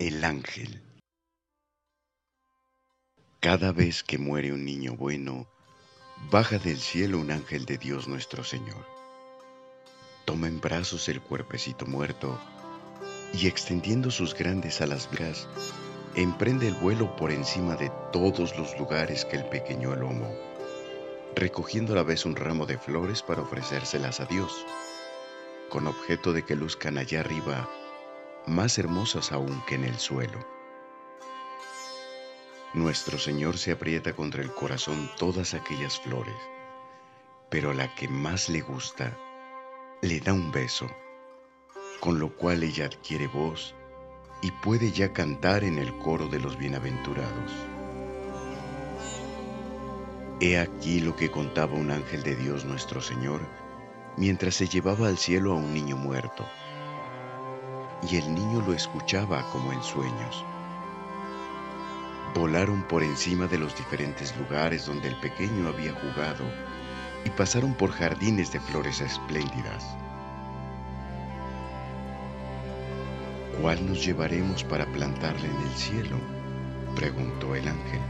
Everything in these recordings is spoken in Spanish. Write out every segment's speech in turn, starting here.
El ángel. Cada vez que muere un niño bueno, baja del cielo un ángel de Dios nuestro Señor. Toma en brazos el cuerpecito muerto y extendiendo sus grandes alas blancas, emprende el vuelo por encima de todos los lugares que el pequeño lomo, recogiendo a la vez un ramo de flores para ofrecérselas a Dios, con objeto de que luzcan allá arriba más hermosas aún que en el suelo. Nuestro Señor se aprieta contra el corazón todas aquellas flores, pero la que más le gusta, le da un beso, con lo cual ella adquiere voz y puede ya cantar en el coro de los bienaventurados. He aquí lo que contaba un ángel de Dios nuestro Señor mientras se llevaba al cielo a un niño muerto y el niño lo escuchaba como en sueños. Volaron por encima de los diferentes lugares donde el pequeño había jugado y pasaron por jardines de flores espléndidas. ¿Cuál nos llevaremos para plantarle en el cielo? preguntó el ángel.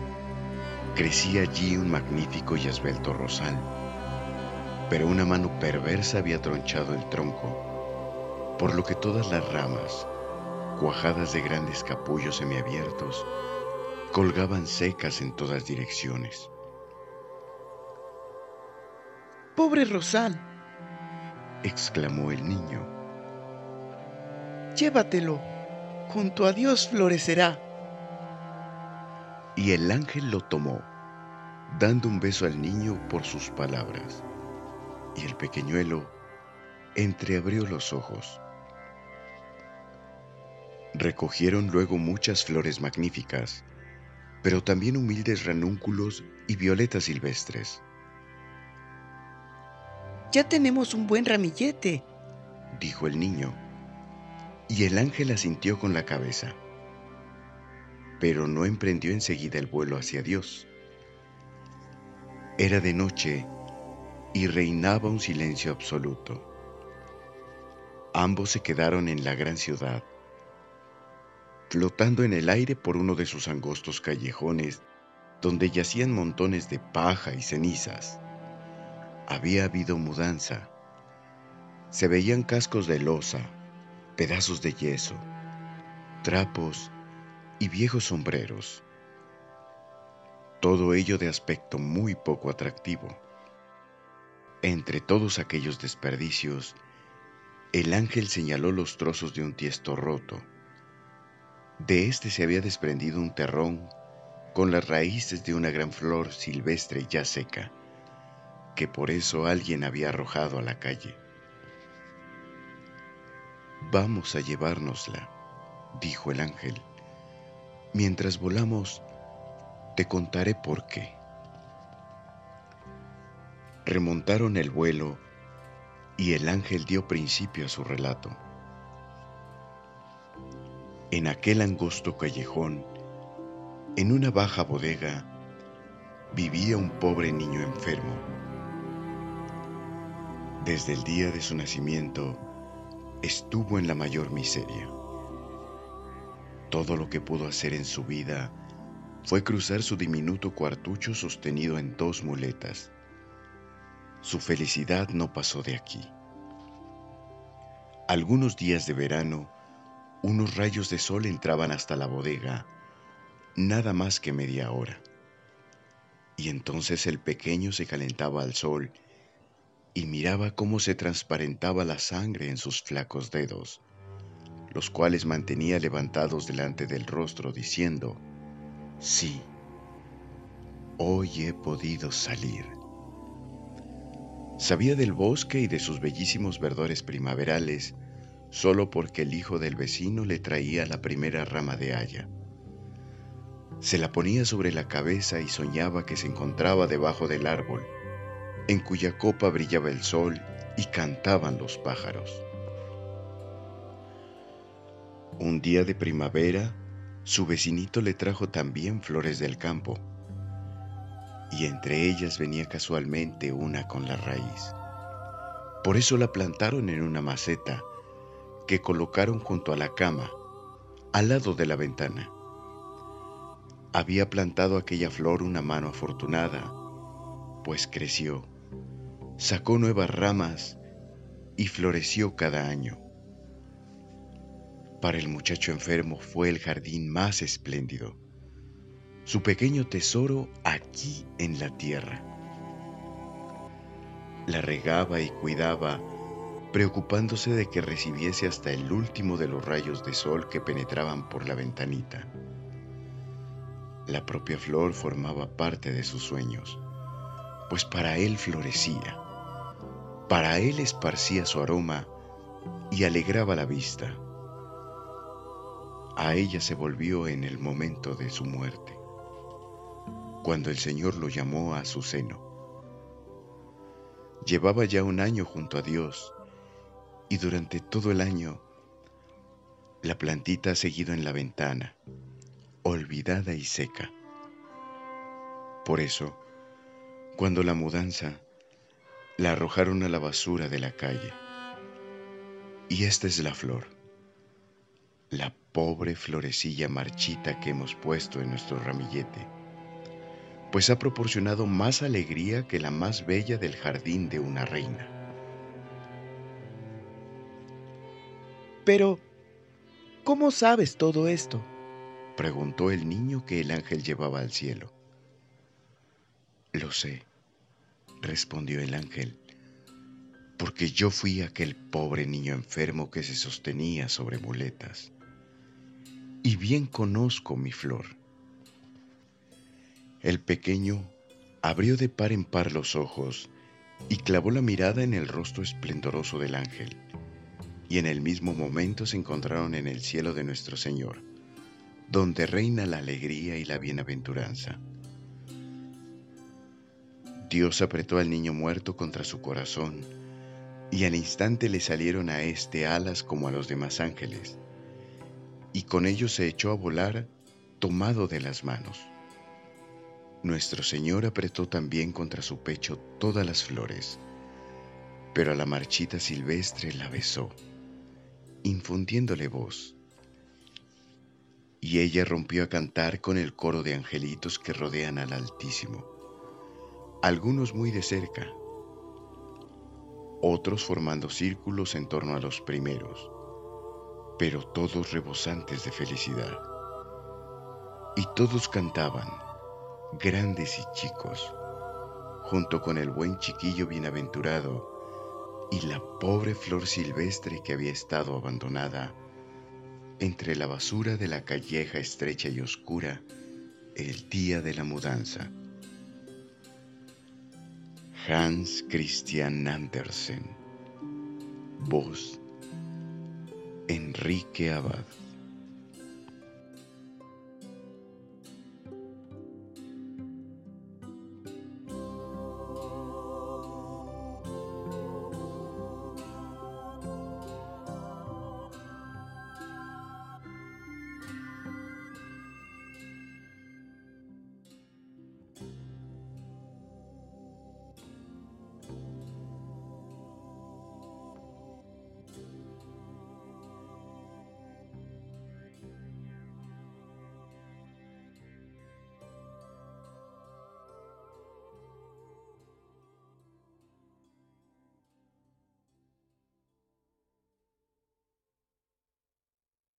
Crecía allí un magnífico y esbelto rosal, pero una mano perversa había tronchado el tronco por lo que todas las ramas, cuajadas de grandes capullos semiabiertos, colgaban secas en todas direcciones. Pobre Rosal, exclamó el niño. Llévatelo, junto a Dios florecerá. Y el ángel lo tomó, dando un beso al niño por sus palabras. Y el pequeñuelo entreabrió los ojos Recogieron luego muchas flores magníficas, pero también humildes ranúnculos y violetas silvestres. Ya tenemos un buen ramillete, dijo el niño, y el ángel asintió con la cabeza, pero no emprendió enseguida el vuelo hacia Dios. Era de noche y reinaba un silencio absoluto. Ambos se quedaron en la gran ciudad flotando en el aire por uno de sus angostos callejones, donde yacían montones de paja y cenizas. Había habido mudanza. Se veían cascos de losa, pedazos de yeso, trapos y viejos sombreros. Todo ello de aspecto muy poco atractivo. Entre todos aquellos desperdicios, el ángel señaló los trozos de un tiesto roto, de éste se había desprendido un terrón con las raíces de una gran flor silvestre ya seca, que por eso alguien había arrojado a la calle. Vamos a llevárnosla, dijo el ángel. Mientras volamos, te contaré por qué. Remontaron el vuelo y el ángel dio principio a su relato. En aquel angosto callejón, en una baja bodega, vivía un pobre niño enfermo. Desde el día de su nacimiento, estuvo en la mayor miseria. Todo lo que pudo hacer en su vida fue cruzar su diminuto cuartucho sostenido en dos muletas. Su felicidad no pasó de aquí. Algunos días de verano, unos rayos de sol entraban hasta la bodega, nada más que media hora. Y entonces el pequeño se calentaba al sol y miraba cómo se transparentaba la sangre en sus flacos dedos, los cuales mantenía levantados delante del rostro diciendo, sí, hoy he podido salir. Sabía del bosque y de sus bellísimos verdores primaverales, solo porque el hijo del vecino le traía la primera rama de haya. Se la ponía sobre la cabeza y soñaba que se encontraba debajo del árbol, en cuya copa brillaba el sol y cantaban los pájaros. Un día de primavera, su vecinito le trajo también flores del campo, y entre ellas venía casualmente una con la raíz. Por eso la plantaron en una maceta que colocaron junto a la cama, al lado de la ventana. Había plantado aquella flor una mano afortunada, pues creció, sacó nuevas ramas y floreció cada año. Para el muchacho enfermo fue el jardín más espléndido, su pequeño tesoro aquí en la tierra. La regaba y cuidaba, preocupándose de que recibiese hasta el último de los rayos de sol que penetraban por la ventanita. La propia flor formaba parte de sus sueños, pues para él florecía, para él esparcía su aroma y alegraba la vista. A ella se volvió en el momento de su muerte, cuando el Señor lo llamó a su seno. Llevaba ya un año junto a Dios y durante todo el año la plantita ha seguido en la ventana, olvidada y seca. Por eso, cuando la mudanza, la arrojaron a la basura de la calle. Y esta es la flor, la pobre florecilla marchita que hemos puesto en nuestro ramillete, pues ha proporcionado más alegría que la más bella del jardín de una reina. Pero, ¿cómo sabes todo esto? preguntó el niño que el ángel llevaba al cielo. Lo sé, respondió el ángel, porque yo fui aquel pobre niño enfermo que se sostenía sobre muletas, y bien conozco mi flor. El pequeño abrió de par en par los ojos y clavó la mirada en el rostro esplendoroso del ángel y en el mismo momento se encontraron en el cielo de nuestro Señor, donde reina la alegría y la bienaventuranza. Dios apretó al niño muerto contra su corazón, y al instante le salieron a éste alas como a los demás ángeles, y con ellos se echó a volar tomado de las manos. Nuestro Señor apretó también contra su pecho todas las flores, pero a la marchita silvestre la besó infundiéndole voz. Y ella rompió a cantar con el coro de angelitos que rodean al Altísimo, algunos muy de cerca, otros formando círculos en torno a los primeros, pero todos rebosantes de felicidad. Y todos cantaban, grandes y chicos, junto con el buen chiquillo bienaventurado y la pobre flor silvestre que había estado abandonada entre la basura de la calleja estrecha y oscura el día de la mudanza. Hans Christian Andersen. Voz Enrique Abad.